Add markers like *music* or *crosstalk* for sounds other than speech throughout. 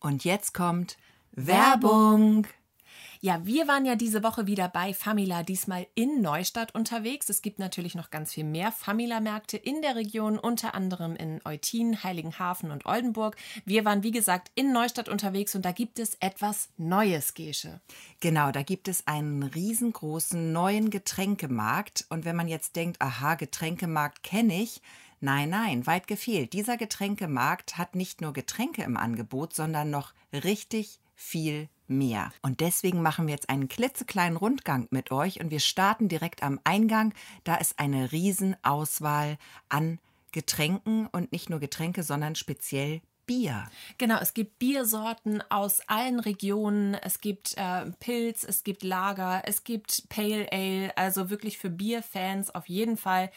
Und jetzt kommt Werbung. Ja, wir waren ja diese Woche wieder bei Famila, diesmal in Neustadt unterwegs. Es gibt natürlich noch ganz viel mehr Famila-Märkte in der Region, unter anderem in Eutin, Heiligenhafen und Oldenburg. Wir waren, wie gesagt, in Neustadt unterwegs und da gibt es etwas Neues, Gesche. Genau, da gibt es einen riesengroßen neuen Getränkemarkt. Und wenn man jetzt denkt, aha, Getränkemarkt kenne ich, Nein, nein, weit gefehlt. Dieser Getränkemarkt hat nicht nur Getränke im Angebot, sondern noch richtig viel mehr. Und deswegen machen wir jetzt einen klitzekleinen Rundgang mit euch und wir starten direkt am Eingang. Da ist eine Riesenauswahl an Getränken und nicht nur Getränke, sondern speziell Bier. Genau, es gibt Biersorten aus allen Regionen. Es gibt äh, Pilz, es gibt Lager, es gibt Pale Ale. Also wirklich für Bierfans auf jeden Fall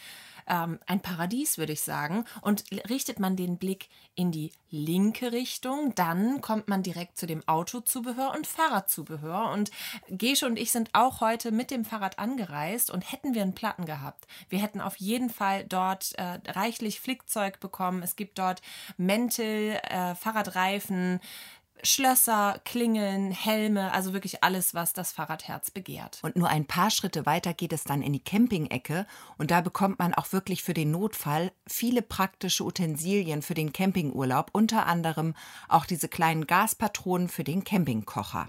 ähm, ein Paradies, würde ich sagen. Und richtet man den Blick in die linke Richtung, dann kommt man direkt zu dem Autozubehör und Fahrradzubehör. Und Gesche und ich sind auch heute mit dem Fahrrad angereist und hätten wir einen Platten gehabt. Wir hätten auf jeden Fall dort äh, reichlich Flickzeug bekommen. Es gibt dort Mäntel, äh, Fahrradreifen, Schlösser, Klingeln, Helme, also wirklich alles, was das Fahrradherz begehrt. Und nur ein paar Schritte weiter geht es dann in die Campingecke und da bekommt man auch wirklich für den Notfall viele praktische Utensilien für den Campingurlaub, unter anderem auch diese kleinen Gaspatronen für den Campingkocher.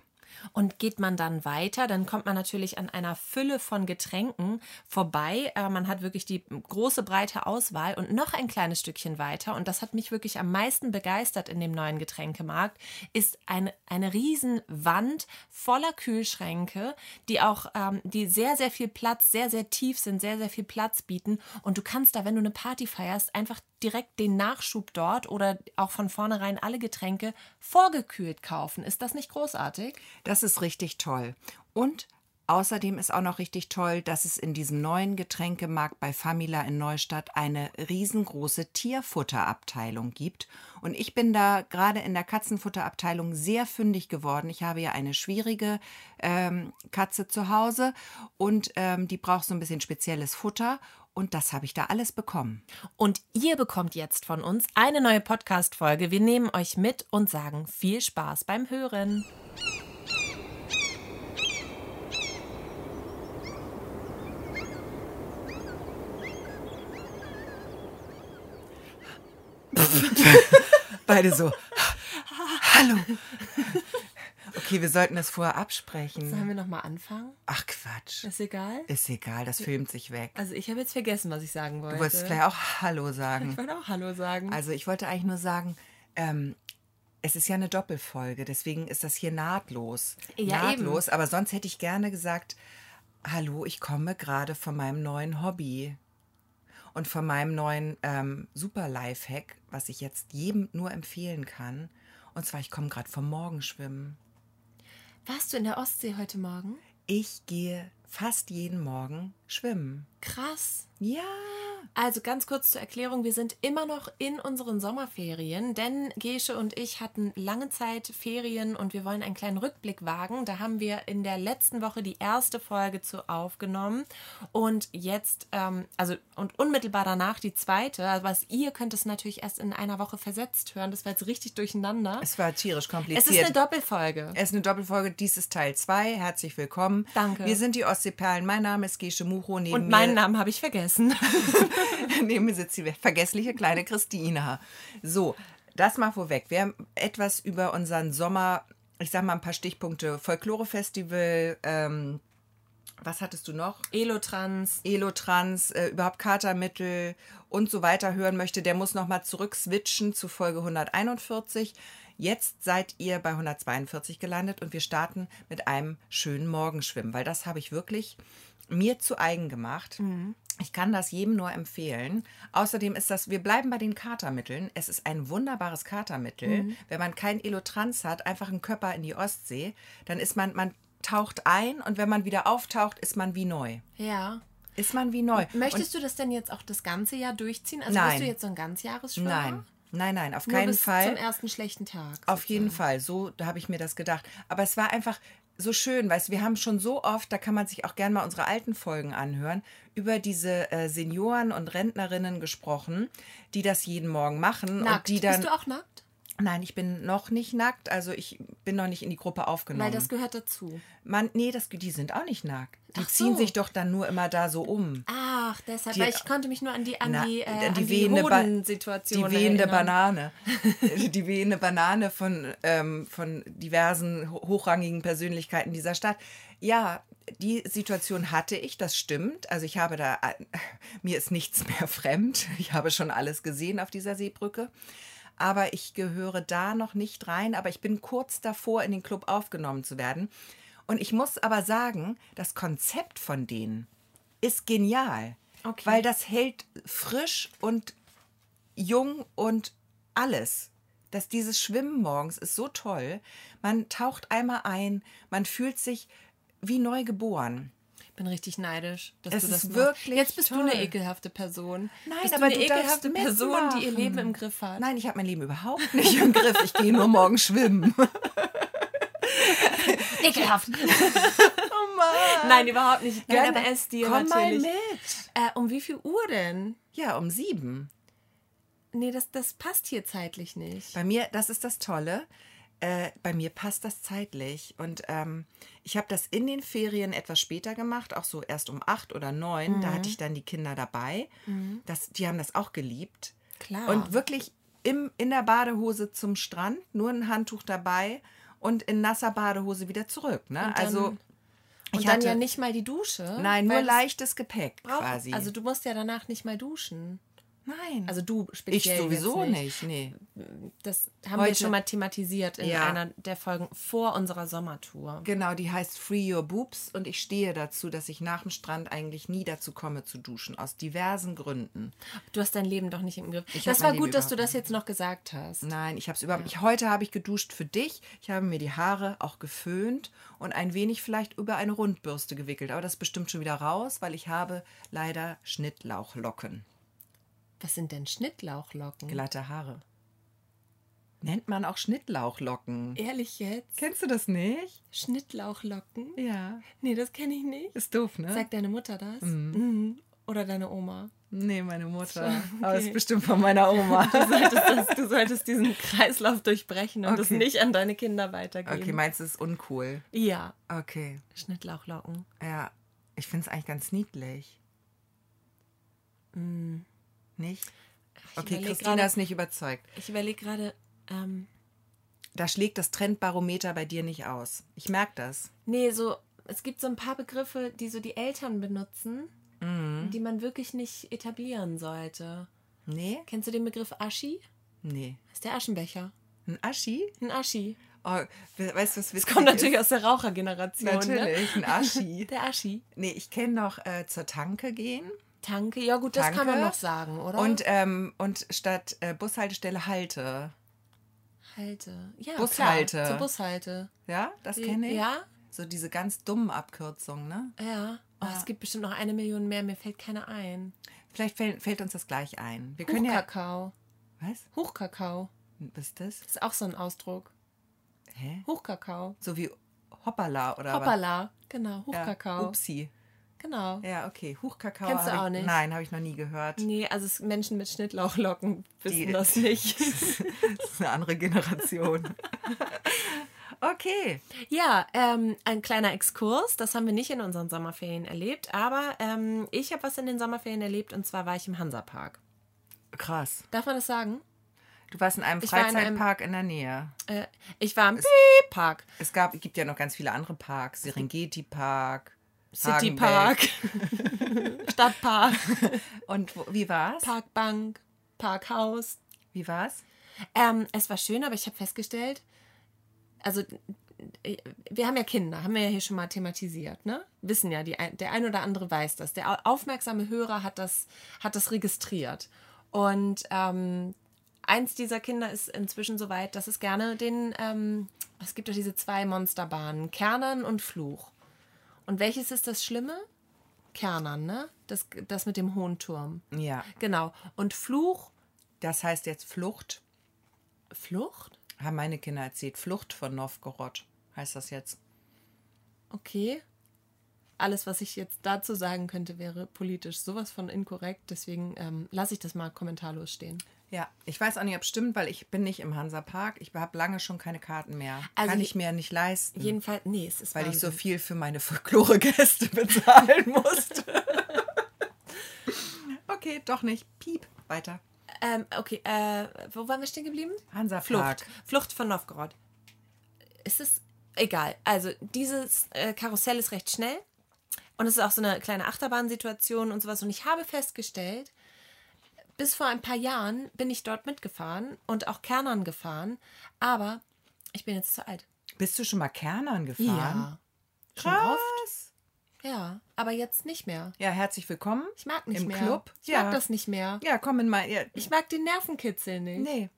Und geht man dann weiter, dann kommt man natürlich an einer Fülle von Getränken vorbei. Äh, man hat wirklich die große, breite Auswahl und noch ein kleines Stückchen weiter. Und das hat mich wirklich am meisten begeistert in dem neuen Getränkemarkt, ist eine, eine Riesenwand voller Kühlschränke, die auch, ähm, die sehr, sehr viel Platz, sehr, sehr tief sind, sehr, sehr viel Platz bieten. Und du kannst da, wenn du eine Party feierst, einfach direkt den Nachschub dort oder auch von vornherein alle Getränke vorgekühlt kaufen. Ist das nicht großartig? Das ist richtig toll. Und Außerdem ist auch noch richtig toll, dass es in diesem neuen Getränkemarkt bei Famila in Neustadt eine riesengroße Tierfutterabteilung gibt. Und ich bin da gerade in der Katzenfutterabteilung sehr fündig geworden. Ich habe ja eine schwierige ähm, Katze zu Hause und ähm, die braucht so ein bisschen spezielles Futter. Und das habe ich da alles bekommen. Und ihr bekommt jetzt von uns eine neue Podcast-Folge. Wir nehmen euch mit und sagen viel Spaß beim Hören. Beide so. Hallo. Okay, wir sollten das vorher absprechen. Sollen wir nochmal anfangen? Ach Quatsch. Ist egal? Ist egal, das filmt sich weg. Also ich habe jetzt vergessen, was ich sagen wollte. Du wolltest vielleicht auch Hallo sagen. Ich wollte auch Hallo sagen. Also ich wollte eigentlich nur sagen, ähm, es ist ja eine Doppelfolge, deswegen ist das hier nahtlos. Ja, nahtlos, aber sonst hätte ich gerne gesagt, hallo, ich komme gerade von meinem neuen Hobby und von meinem neuen ähm, Super Lifehack, was ich jetzt jedem nur empfehlen kann. Und zwar, ich komme gerade vom Morgenschwimmen. Warst du in der Ostsee heute Morgen? Ich gehe fast jeden Morgen schwimmen. Krass. Ja. Also ganz kurz zur Erklärung, wir sind immer noch in unseren Sommerferien, denn Gesche und ich hatten lange Zeit Ferien und wir wollen einen kleinen Rückblick wagen. Da haben wir in der letzten Woche die erste Folge zu aufgenommen und jetzt, ähm, also und unmittelbar danach die zweite. Also was ihr könnt es natürlich erst in einer Woche versetzt hören. Das war jetzt richtig durcheinander. Es war tierisch kompliziert. Es ist eine Doppelfolge. Es ist eine Doppelfolge. Dies ist Teil 2. Herzlich willkommen. Danke. Wir sind die Ostseeperlen. Mein Name ist Gesche Mucho. Neben und meinen Namen habe ich vergessen. *laughs* *laughs* Neben mir sitzt die vergessliche kleine Christina. So, das mal vorweg. Wir haben etwas über unseren Sommer, ich sag mal ein paar Stichpunkte. Folklore-Festival, ähm, was hattest du noch? Elotrans. Elotrans, äh, überhaupt Katermittel und so weiter hören möchte, der muss nochmal zurück switchen zu Folge 141. Jetzt seid ihr bei 142 gelandet und wir starten mit einem schönen Morgenschwimmen, weil das habe ich wirklich mir zu eigen gemacht. Mhm. Ich kann das jedem nur empfehlen. Außerdem ist das, wir bleiben bei den Katermitteln. Es ist ein wunderbares Katermittel. Mhm. Wenn man kein Elotrans hat, einfach einen Körper in die Ostsee, dann ist man, man taucht ein und wenn man wieder auftaucht, ist man wie neu. Ja. Ist man wie neu. Möchtest und, du das denn jetzt auch das ganze Jahr durchziehen? Also nein. bist du jetzt so ein Ganzjahresschwimmer? Nein. Nein, nein, auf Nur keinen bis Fall. Zum ersten schlechten Tag. Auf jeden Fall. So habe ich mir das gedacht. Aber es war einfach so schön, weißt du, wir haben schon so oft, da kann man sich auch gerne mal unsere alten Folgen anhören, über diese äh, Senioren und Rentnerinnen gesprochen, die das jeden Morgen machen Nackt. und die dann Bist du auch nackt? Nein, ich bin noch nicht nackt, also ich bin noch nicht in die Gruppe aufgenommen. Weil das gehört dazu. Man, nee, das, die sind auch nicht nackt. Die so. ziehen sich doch dann nur immer da so um. Ach, deshalb, Die- weil ich konnte mich nur an die, an Na, die, äh, an die wehende Hodensituation Die wehende erinnern. Banane. *laughs* die wehende Banane von, ähm, von diversen ho- hochrangigen Persönlichkeiten dieser Stadt. Ja, die Situation hatte ich, das stimmt. Also ich habe da, äh, mir ist nichts mehr fremd. Ich habe schon alles gesehen auf dieser Seebrücke. Aber ich gehöre da noch nicht rein. Aber ich bin kurz davor, in den Club aufgenommen zu werden. Und ich muss aber sagen, das Konzept von denen ist genial. Okay. Weil das hält frisch und jung und alles. Dass dieses Schwimmen morgens ist so toll. Man taucht einmal ein, man fühlt sich wie neu geboren. Ich bin richtig neidisch, dass Es du das ist wirklich Jetzt bist du toll. eine ekelhafte Person. Nein, bist aber du eine du ekelhafte Person, die ihr mitmachen. Leben im Griff hat. Nein, ich habe mein Leben überhaupt nicht im Griff. Ich gehe nur morgen schwimmen. *laughs* Ekelhaft. Oh Mann. Nein, überhaupt nicht. Nein, Gönn aber es dir komm natürlich. mal mit. Äh, um wie viel Uhr denn? Ja, um sieben. Nee, das, das passt hier zeitlich nicht. Bei mir, das ist das Tolle. Äh, bei mir passt das zeitlich. Und ähm, ich habe das in den Ferien etwas später gemacht, auch so erst um acht oder neun. Da hatte ich dann die Kinder dabei. Das, die haben das auch geliebt. Klar. Und wirklich im, in der Badehose zum Strand, nur ein Handtuch dabei und in nasser Badehose wieder zurück. Ne? Und dann- also Und ich dann hatte, ja nicht mal die Dusche. Nein, nur leichtes Gepäck braucht- quasi. Also du musst ja danach nicht mal duschen. Nein. Also du ich speziell sowieso jetzt nicht. Nee. Das haben wir Heute- schon mal thematisiert in Ja. einer der Folgen vor unserer Sommertour. Genau, die heißt Free Your Boobs und ich stehe dazu, dass ich nach dem Strand eigentlich nie dazu komme zu duschen, aus diversen Gründen. Du hast dein Leben doch nicht im Griff. Ich das war gut, dass du das jetzt noch gesagt hast. Nein, ich habe es überhaupt nicht. Heute habe ich geduscht für dich. Ich habe mir die Haare auch geföhnt und ein wenig vielleicht über eine Rundbürste gewickelt. Aber das ist bestimmt schon wieder raus, weil ich habe leider Schnittlauchlocken. Was sind denn Schnittlauchlocken? Glatte Haare. Nennt man auch Schnittlauchlocken. Ehrlich jetzt? Kennst du das nicht? Schnittlauchlocken? Ja. Nee, das kenne ich nicht. Ist doof, ne? Sagt deine Mutter das? Mhm. Oder deine Oma? nee, meine Mutter. Okay. Aber ist bestimmt von meiner Oma. *laughs* Du solltest, das, du solltest diesen Kreislauf durchbrechen und es Okay. nicht an deine Kinder weitergeben. Okay, meinst du, es ist uncool? ja, Okay. Schnittlauchlocken. Ja, ich finde es eigentlich ganz niedlich. Nicht? Okay, überleg Christina grade- ist nicht überzeugt. Ich überlege gerade, ähm, Da schlägt das Trendbarometer bei dir nicht aus. Ich merke das. nee, so, es gibt so ein paar Begriffe, die so die Eltern benutzen, Mhm. die man wirklich nicht etablieren sollte. Nee? Kennst du den Begriff Aschi? Nee. Das ist der Aschenbecher. Ein Aschi? Ein Aschi. Oh, we- weißt du, was witzig Kommt natürlich ist? aus der Rauchergeneration. Ne? Natürlich, ein Aschi. *laughs* Der Aschi. nee, ich kenne noch äh, zur Tanke gehen. Tanke, ja gut, das kann man noch sagen, oder? Und, ähm, und statt äh, Bushaltestelle Halte. Halte. Ja, Bushalte. Klar, zur Bushalte. Ja, das kenne ich. Ja, So diese ganz dummen Abkürzungen, ne? ja. Oh, Es gibt bestimmt noch eine Million mehr, mir fällt keine ein. Vielleicht fällt, fällt uns das gleich ein. Wir können ja. Hochkakao. Was? Hochkakao. Was ist das? Das ist auch so ein Ausdruck. Hä? Hochkakao. So wie Hoppala oder Hoppala. Genau, was? Ja, Hochkakao. Upsi. Genau. Ja, okay. Huchkakao. Kennst du auch ich, nicht? Nein, habe ich noch nie gehört. Nee, also es, Menschen mit Schnittlauchlocken wissen Die- *laughs* das nicht. Das ist eine andere Generation. *laughs* okay. Ja, ähm, ein kleiner Exkurs. Das haben wir nicht in unseren Sommerferien erlebt, aber ähm, ich habe was in den Sommerferien erlebt und zwar war ich im Hansapark. Krass. Darf man das sagen? Du warst in einem Ich war in einem- Freizeitpark in der Nähe. Äh, ich war im Park. Es gab, gibt ja noch ganz viele andere Parks. Serengeti Park. City. Park, *laughs* Stadtpark, Und wo, wie war's? Parkbank, Parkhaus. Wie war's? Ähm, es war schön, aber ich habe festgestellt, also äh, wir haben ja Kinder, haben wir ja hier schon mal thematisiert, ne? Wissen ja, die, der ein oder andere weiß das. Der au- aufmerksame Hörer hat das, hat das registriert. Und ähm, eins dieser Kinder ist inzwischen so weit, dass es gerne den, ähm, es gibt doch diese zwei Monsterbahnen, Kernern und Fluch. Und welches ist das Schlimme? Kernern, ne? Das, das mit dem hohen Turm. Ja. Genau. Und Fluch, Das heißt jetzt Flucht. Flucht? Haben meine Kinder erzählt. Flucht von Novgorod heißt das jetzt. Okay. alles, was ich jetzt dazu sagen könnte, wäre politisch sowas von inkorrekt. Deswegen ähm, lasse ich das mal kommentarlos stehen. Ja, ich weiß auch nicht, ob es stimmt, weil ich bin nicht im Hansapark. Ich habe lange schon keine Karten mehr. Also Kann ich mir nicht leisten. Jedenfalls, nee, es ist weil ich so Wahnsinn. viel für meine Folklore-Gäste bezahlen *laughs* musste. *laughs* okay, doch nicht. Piep. Weiter. Ähm, okay, äh, wo waren wir stehen geblieben? Hansapark. Flucht. Flucht von Novgorod. Ist es egal. Also, dieses äh, Karussell ist recht schnell. Und es ist auch so eine kleine Achterbahnsituation und sowas. Und ich habe festgestellt, bis vor ein paar Jahren bin ich dort mitgefahren und auch Kernern gefahren. Aber ich bin jetzt zu alt. Bist du schon mal Kernern gefahren? Schon Krass. oft? Ja, aber jetzt nicht mehr. Ja, herzlich willkommen. Ich mag nicht Im mehr. Club? Ich Ja. mag das nicht mehr. Ja, komm in mal. Ja, Ich mag den Nervenkitzel nicht. nee.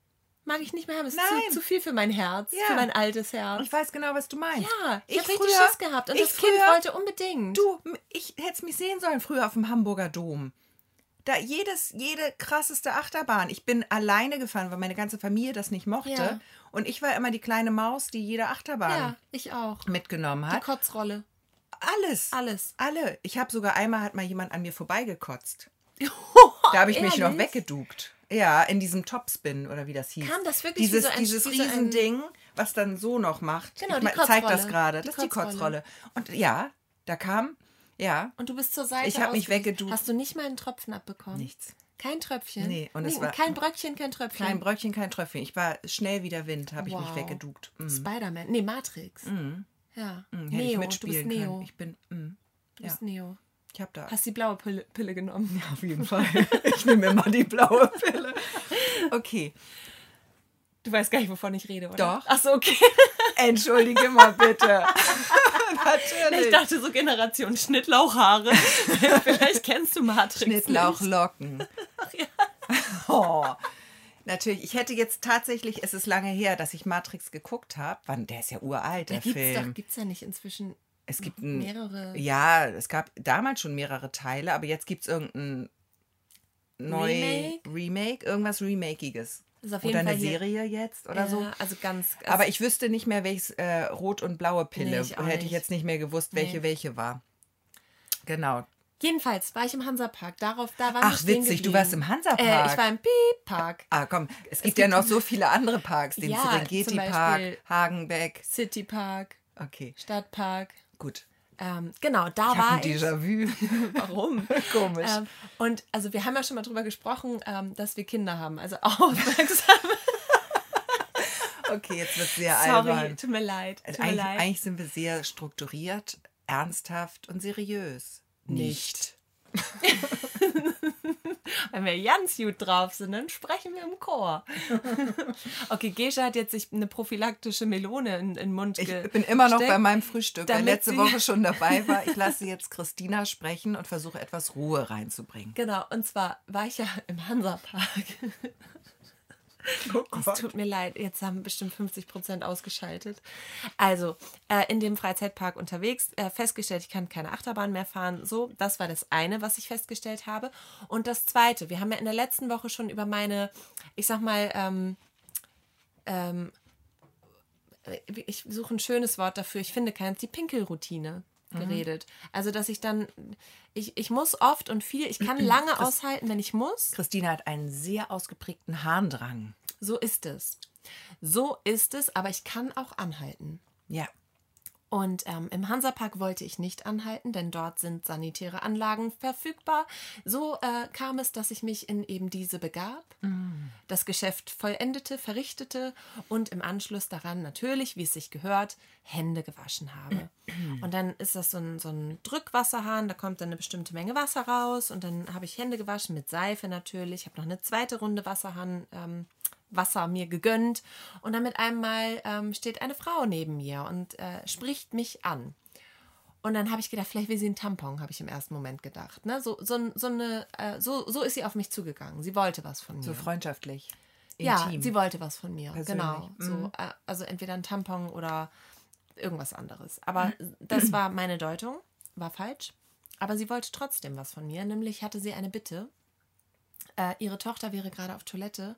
Mag ich nicht mehr haben. Es ist zu, zu viel für mein Herz. Ja. Für mein altes Herz. Ich weiß genau, was du meinst. Ja, ich, ich habe richtig Schiss gehabt und das Kind früher- wollte unbedingt. Du, ich hätte es mich sehen sollen früher auf dem Hamburger Dom. Da jedes, jede krasseste Achterbahn. Ich bin alleine gefahren, weil meine ganze Familie das nicht mochte. Ja. Und ich war immer die kleine Maus, die jede Achterbahn ja, ich auch. mitgenommen Die hat. Kotzrolle. Alles. Alles. Alle. Ich habe sogar einmal hat mal jemand an mir vorbeigekotzt. *laughs* Da habe ich mich noch Ehrlich? weggeduckt. Ja, in diesem Topspin oder wie das hieß. Kam das wirklich dieses, so ein- dieses wie so Riesending, was dann so noch macht. Genau, ich die ma- zeig das Kotzrolle. gerade. Die Das ist die Kotzrolle. Kotzrolle. Und ja, da kam, ja, Und du bist zur Seite. Ich hab mich weggeduckt. Hast du nicht mal einen Tropfen abbekommen? nichts. Kein Tröpfchen? Nee, und es war- kein Bröckchen, kein Tröpfchen. Kein Bröckchen, kein Tröpfchen. Ich war schnell wie der Wind, habe ich mich Wow. weggeduckt. Mm. Spider-Man. Nee, Matrix. Ja. Mm, hätte Neo, ich du bist mitspielen Neo. können. Ich bin, mm, Du bist ja. Neo. ich habe da. Hast die blaue Pille, Pille genommen. Auf jeden Fall. *laughs* Ich nehme immer die blaue Pille. Okay. Du weißt gar nicht, wovon ich rede, oder? Doch. Ach so, okay. Entschuldige mal bitte. *laughs* Natürlich. Ich dachte so Generation Schnittlauchhaare. *laughs* Vielleicht kennst du Matrix Schnittlauchlocken. *laughs* Oh. Natürlich, ich hätte jetzt tatsächlich, es ist lange her, dass ich Matrix geguckt habe. Wann, der ist ja uralt, der nicht. Gibt's Film. doch, gibt's ja nicht inzwischen es gibt ein, mehrere Ja, es gab damals schon mehrere Teile, aber jetzt gibt es irgendein neu Remake? Remake, irgendwas Remakiges. Oder eine Fall hier- Serie jetzt oder so. Ja, also ganz. Aber ich wüsste nicht mehr, welches äh, rot und blaue Pille. Nee, ich Hätte ich jetzt nicht mehr gewusst, welche Nee. welche war. Genau. Jedenfalls war ich im Hansapark. Darauf, da waren Ach, witzig, du warst im Hansapark. Äh, ich war im Piep-Park. Ah, komm, es gibt ja noch so viele andere Parks, den Ja, Serengeti zum Park, Beispiel- Hagenbeck. Citypark, Okay, Stadtpark. gut. Ähm, genau, da Ich war ich. Déjà-vu. *laughs* Warum? *laughs* Komisch. Ähm, und also wir haben ja schon mal drüber gesprochen, ähm, dass wir Kinder haben. Also *laughs* aufmerksam. Okay, jetzt wird sehr Sorry, albern. tut mir leid. Tut mir Eigentlich, leid. eigentlich sind wir sehr strukturiert, ernsthaft und seriös. Nicht. *laughs* Wenn wir ganz gut drauf sind, dann sprechen wir im Chor. *laughs* okay, Gesche hat jetzt sich eine prophylaktische Melone in, in den Mund Ich bin immer noch bei meinem Frühstück, weil letzte Woche schon dabei *laughs* war. Ich lasse jetzt Christina sprechen und versuche etwas Ruhe reinzubringen. Genau, und zwar war ich ja im Hansapark. *laughs* Es tut mir leid, jetzt haben bestimmt 50 Prozent ausgeschaltet. Also, äh, in dem Freizeitpark unterwegs, äh, festgestellt, ich kann keine Achterbahn mehr fahren. So, das war das eine, was ich festgestellt habe. Und das zweite, wir haben ja in der letzten Woche schon über meine, ich sag mal, ähm, ähm, ich suche ein schönes Wort dafür, ich finde keins, die Pinkelroutine geredet. Also, dass ich dann, ich, ich muss oft und viel, ich kann *clears throat* lange aushalten, wenn ich muss. Christina hat einen sehr ausgeprägten Harndrang. So ist es. So ist es, aber ich kann auch anhalten. Ja. Und ähm, im Hansapark wollte ich nicht anhalten, denn dort sind sanitäre Anlagen verfügbar. So äh, kam es, dass ich mich in eben diese begab, das Geschäft vollendete, verrichtete und im Anschluss daran natürlich, wie es sich gehört, Hände gewaschen habe. Und dann ist das so ein, so ein Drückwasserhahn, da kommt dann eine bestimmte Menge Wasser raus und dann habe ich Hände gewaschen mit Seife natürlich. Ich habe noch eine zweite Runde Wasserhahn. Ähm, Wasser mir gegönnt und dann mit einmal ähm, steht eine Frau neben mir und äh, spricht mich an. Und dann habe ich gedacht, vielleicht will sie einen Tampon, habe ich im ersten Moment gedacht. Ne? So, so, so, eine, äh, so, so ist sie auf mich zugegangen. Sie wollte was von mir. So freundschaftlich. ja, Intim. sie wollte was von mir. Persönlich. Mhm. Genau. So, äh, also entweder ein Tampon oder irgendwas anderes. Aber das war meine Deutung, war falsch. Aber sie wollte trotzdem was von mir. Nämlich hatte sie eine Bitte. Äh, ihre Tochter wäre gerade auf Toilette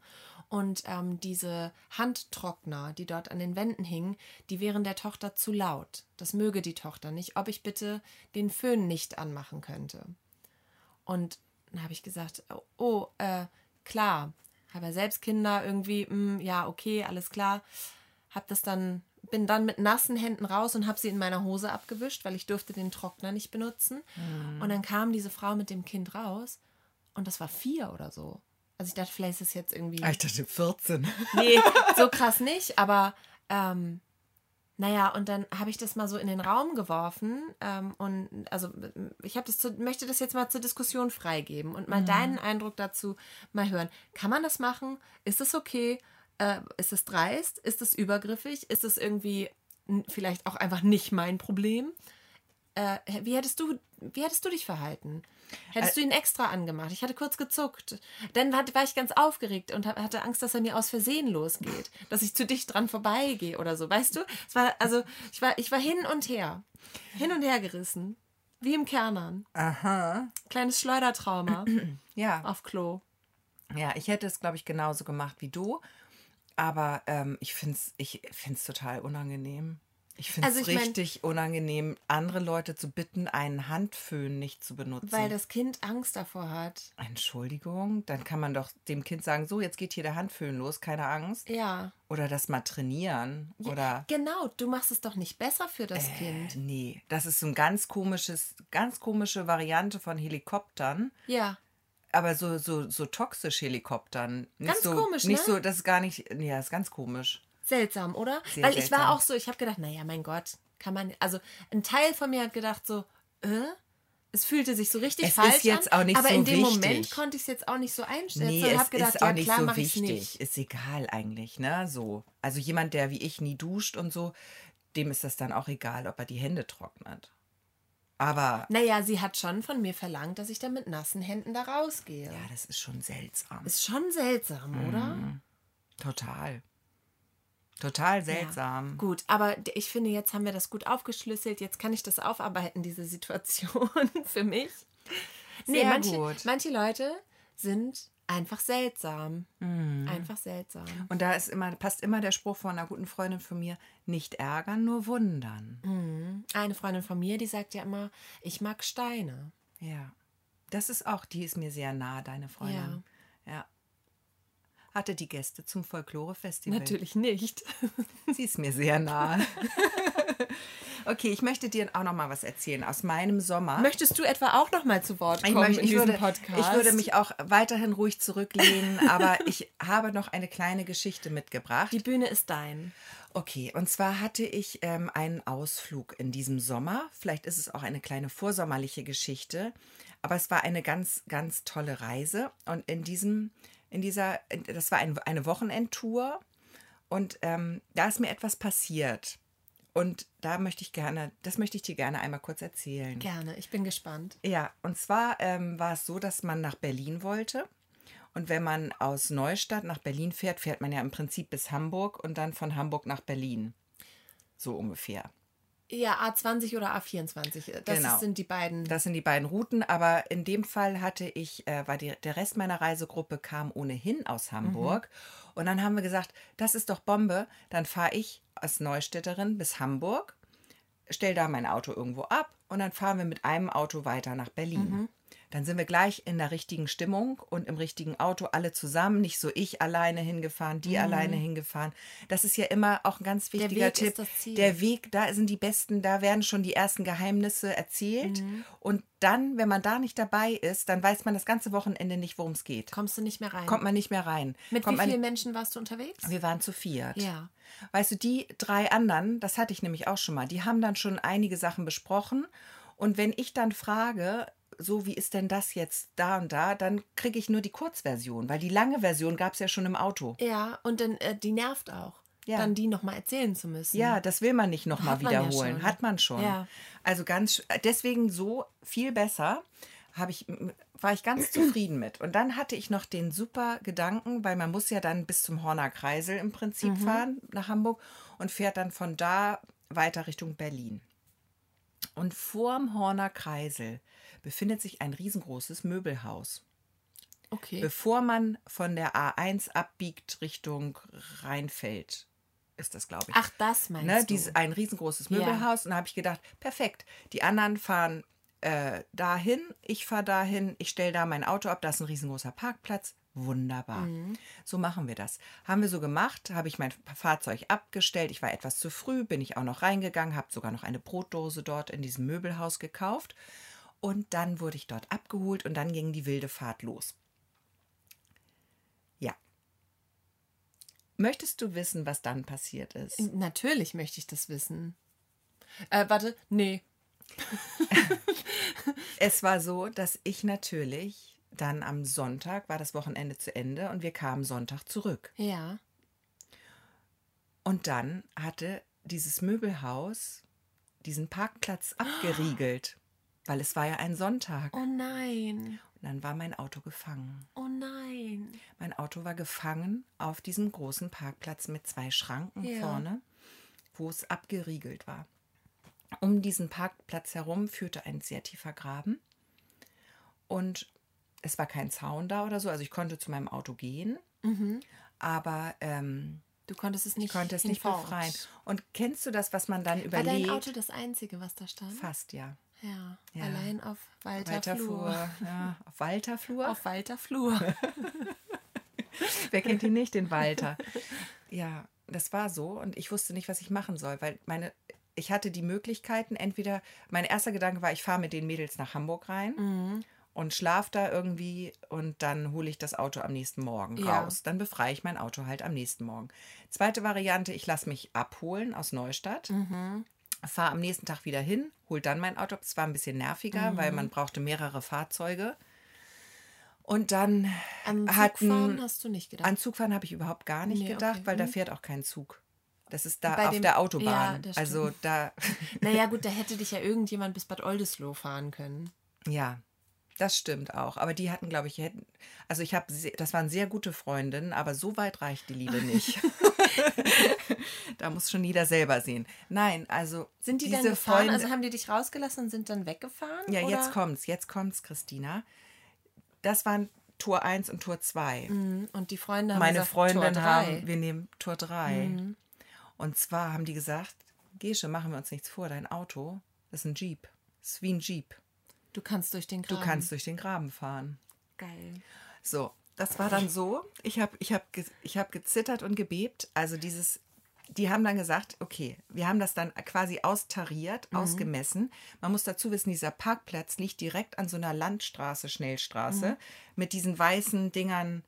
Und ähm, diese Handtrockner, die dort an den Wänden hingen, die wären der Tochter zu laut. Das möge die Tochter nicht. Ob ich bitte den Föhn nicht anmachen könnte. Und dann habe ich gesagt, oh, oh äh, klar, habe ja selbst Kinder irgendwie, mh, ja, okay, alles klar. Hab das dann, bin dann mit nassen Händen raus und habe sie in meiner Hose abgewischt, weil ich durfte den Trockner nicht benutzen. Mhm. Und dann kam diese Frau mit dem Kind raus und das war vier oder so. Also ich dachte, vielleicht ist es jetzt irgendwie. Ah, ich dachte 14. Nee, *laughs* so krass nicht, aber ähm, naja, und dann habe ich das mal so in den Raum geworfen ähm, und also ich habe das zu, möchte das jetzt mal zur Diskussion freigeben und mal deinen Eindruck dazu mal hören. Kann man das machen? Ist es okay? Äh, ist es dreist? Ist es übergriffig? Ist es irgendwie vielleicht auch einfach nicht mein Problem? Äh, wie hättest du, wie hättest du dich verhalten? Hättest du ihn extra angemacht? Ich hatte kurz gezuckt. Dann war, ich ganz aufgeregt und hatte Angst, dass er mir aus Versehen losgeht. Dass ich zu dicht dran vorbeigehe oder so. Weißt du? Es war, also, ich war, ich war hin und her. Hin und her gerissen. Wie im Kernern. Aha. Kleines Schleudertrauma *clears throat* Ja. auf Klo. Ja, ich hätte es, glaube ich, genauso gemacht wie du. Aber ähm, ich finde es ich find's total unangenehm. Ich finde es Also ich mein- richtig unangenehm, andere Leute zu bitten, einen Handföhn nicht zu benutzen. Weil das Kind Angst davor hat. Entschuldigung, dann kann man doch dem Kind sagen, so, jetzt geht hier der Handföhn los, keine Angst. Ja. Oder das mal trainieren. Oder Genau, du machst es doch nicht besser für das Äh, Kind. nee, das ist so ein ganz komisches, ganz komische Variante von Helikoptern. Ja. Aber so, so, so toxisch Helikoptern. Nicht Ganz so, komisch, Nicht ne? so, das ist gar nicht, nee, das ist ganz komisch. Seltsam, oder? Sehr Weil ich seltsam. war auch so, ich habe gedacht, naja, mein Gott, kann man. Also ein Teil von mir hat gedacht so, äh? Es fühlte sich so richtig Es falsch ist jetzt an, auch nicht aber so in dem wichtig. Moment konnte ich es jetzt auch nicht so einstellen. Nee, und habe gedacht, ist auch ja nicht klar, so mache ich wichtig. nicht. Ist egal eigentlich, ne? So. Also jemand, der wie ich nie duscht und so, dem ist das dann auch egal, ob er die Hände trocknet. Aber Naja, sie hat schon von mir verlangt, dass ich dann mit nassen Händen da rausgehe. ja, das ist schon seltsam. Ist schon seltsam, Mhm. oder? Total. Total seltsam. Ja. Gut, aber ich finde, jetzt haben wir das gut aufgeschlüsselt. Jetzt kann ich das aufarbeiten, diese Situation *laughs* für mich. Nee, Sehr manche, gut. manche Leute sind einfach seltsam. Mhm. Einfach seltsam. Und da ist immer, passt immer der Spruch von einer guten Freundin von mir: nicht ärgern, nur wundern. Eine Freundin von mir, die sagt ja immer, ich mag Steine. Ja. Das ist auch, die ist mir sehr nah, deine Freundin. Ja. Hatte die Gäste zum Folklore-Festival. Natürlich nicht. *laughs* Sie ist mir sehr nah. *laughs* okay, ich möchte dir auch noch mal was erzählen aus meinem Sommer. Möchtest du etwa auch noch mal zu Wort kommen ich, möchte, in diesem würde, Podcast? ich würde mich auch weiterhin ruhig zurücklehnen, *laughs* aber ich habe noch eine kleine Geschichte mitgebracht. Die Bühne ist dein. Okay, und zwar hatte ich ähm, einen Ausflug in diesem Sommer. Vielleicht ist es auch eine kleine vorsommerliche Geschichte, aber es war eine ganz, ganz tolle Reise. Und in diesem, in dieser, das war ein, eine Wochenendtour und ähm, da ist mir etwas passiert. Und da möchte ich gerne, das möchte ich dir gerne einmal kurz erzählen. Gerne, ich bin gespannt. Ja, und zwar ähm, war es so, dass man nach Berlin wollte. Und wenn man aus Neustadt nach Berlin fährt, fährt man ja im Prinzip bis Hamburg und dann von Hamburg nach Berlin. So ungefähr. Ja, A20 oder A24. Das Genau. sind die beiden. Das sind die beiden Routen, aber in dem Fall hatte ich, äh, war die, der Rest meiner Reisegruppe kam ohnehin aus Hamburg. Und dann haben wir gesagt, das ist doch Bombe. Dann fahre ich als Neustädterin bis Hamburg, stell da mein Auto irgendwo ab und dann fahren wir mit einem Auto weiter nach Berlin. Dann sind wir gleich in der richtigen Stimmung und im richtigen Auto alle zusammen, nicht so ich alleine hingefahren, die alleine hingefahren. Das ist ja immer auch ein ganz wichtiger Weg ist Tipp. das Ziel. Der Weg, da sind die besten, da werden schon die ersten Geheimnisse erzählt. Und dann, wenn man da nicht dabei ist, dann weiß man das ganze Wochenende nicht, worum es geht. Kommst du nicht mehr rein? Kommt man nicht mehr rein. Mit Kommt wie man, vielen Menschen warst du unterwegs? wir waren zu viert. Ja. Weißt du, die drei anderen, das hatte ich nämlich auch schon mal, die haben dann schon einige Sachen besprochen. Und wenn ich dann frage, so wie ist denn das jetzt da und da, dann kriege ich nur die Kurzversion, weil die lange Version gab es ja schon im Auto. Ja, und dann äh, die nervt auch, Ja. dann die nochmal erzählen zu müssen. Ja, das will man nicht nochmal man ja wiederholen. schon. Hat man schon. Ja. Also ganz, deswegen so viel besser habe ich, war ich ganz zufrieden mit. Und dann hatte ich noch den super Gedanken, weil man muss ja dann bis zum Horner Kreisel im Prinzip Mhm. fahren nach Hamburg und fährt dann von da weiter Richtung Berlin. Und vorm Horner Kreisel befindet sich ein riesengroßes Möbelhaus. Okay. Bevor man von der A1 abbiegt Richtung Rheinfeld, ist das, glaube ich. Ach, das meinst ne, du? dieses, ein riesengroßes Ja. Möbelhaus. Und da habe ich gedacht, perfekt, die anderen fahren äh, dahin, ich fahre dahin, ich stelle da mein Auto ab, da ist ein riesengroßer Parkplatz. Wunderbar. Mhm. So machen wir das. Haben wir so gemacht, habe ich mein Fahrzeug abgestellt. Ich war etwas zu früh, bin ich auch noch reingegangen, habe sogar noch eine Brotdose dort in diesem Möbelhaus gekauft. Und dann wurde ich dort abgeholt und dann ging die wilde Fahrt los. Ja. Möchtest du wissen, was dann passiert ist? Natürlich möchte ich das wissen. Äh, warte, nee. *laughs* Es war so, dass ich natürlich dann am Sonntag war das Wochenende zu Ende und wir kamen Sonntag zurück. Ja. Und dann hatte dieses Möbelhaus diesen Parkplatz *gasps* abgeriegelt, weil es war ja ein Sonntag. Oh nein. Und dann war mein Auto gefangen. Oh nein. Mein Auto war gefangen auf diesem großen Parkplatz mit zwei Schranken Ja. vorne, wo es abgeriegelt war. Um diesen Parkplatz herum führte ein sehr tiefer Graben und es war kein Zaun da oder so, also ich konnte zu meinem Auto gehen, aber ähm, Du konntest es ich nicht konnte es nicht befreien. Und kennst du das, was man dann War überlegt? dein Auto das einzige, was da stand? Fast ja. Ja. Ja. Allein auf Walter, Walter Flur. Flur. Ja, auf Walter Flur. Auf Walter Flur. *laughs* Wer kennt ihn nicht, den Walter? Ja, das war so und ich wusste nicht, was ich machen soll, weil meine, ich hatte die Möglichkeiten, entweder, mein erster Gedanke war, ich fahre mit den Mädels nach Hamburg rein Mhm. Und schlaf da irgendwie und dann hole ich das Auto am nächsten Morgen Ja. raus. Dann befreie ich mein Auto halt am nächsten Morgen. Zweite Variante, ich lasse mich abholen aus Neustadt. Mhm. Fahre am nächsten Tag wieder hin, hol dann mein Auto. Es war ein bisschen nerviger, Mhm. weil man brauchte mehrere Fahrzeuge. Und dann An hatten Zugfahren hast du nicht gedacht. an Zugfahren habe ich überhaupt gar nicht Nee, gedacht, okay. weil da Mhm. fährt auch kein Zug. Das ist da Bei auf dem- der Ja, Autobahn. also stimmt. da, naja, gut, da hätte dich ja irgendjemand bis Bad Oldesloe fahren können. ja, das stimmt auch. Aber die hatten, glaube ich, hätten, also ich habe, das waren sehr gute Freundinnen, aber so weit reicht die Liebe nicht. *laughs* da muss schon jeder selber sehen. Nein, also Sind die diese dann gefahren? Freunde, Also haben die dich rausgelassen und sind dann weggefahren? ja, oder? jetzt kommt's, jetzt kommt's, Christina. Das waren Tour 1 und Tour 2. Mhm, Und die Freunde haben Meine gesagt, Freundin drei. haben, wir nehmen Tour 3. Mhm. Und zwar haben die gesagt, Gesche, machen wir uns nichts vor, dein Auto ist ein Jeep. Ist wie ein Jeep. Du kannst durch den Du Graben. kannst durch den Graben fahren. Geil. So, das war dann so. Ich habe ich hab, ich hab gezittert und gebebt. Also dieses, die haben dann gesagt, okay, wir haben das dann quasi austariert, Mhm. ausgemessen. Man muss dazu wissen, dieser Parkplatz liegt direkt an so einer Landstraße, Schnellstraße, Mhm. mit diesen weißen Dingern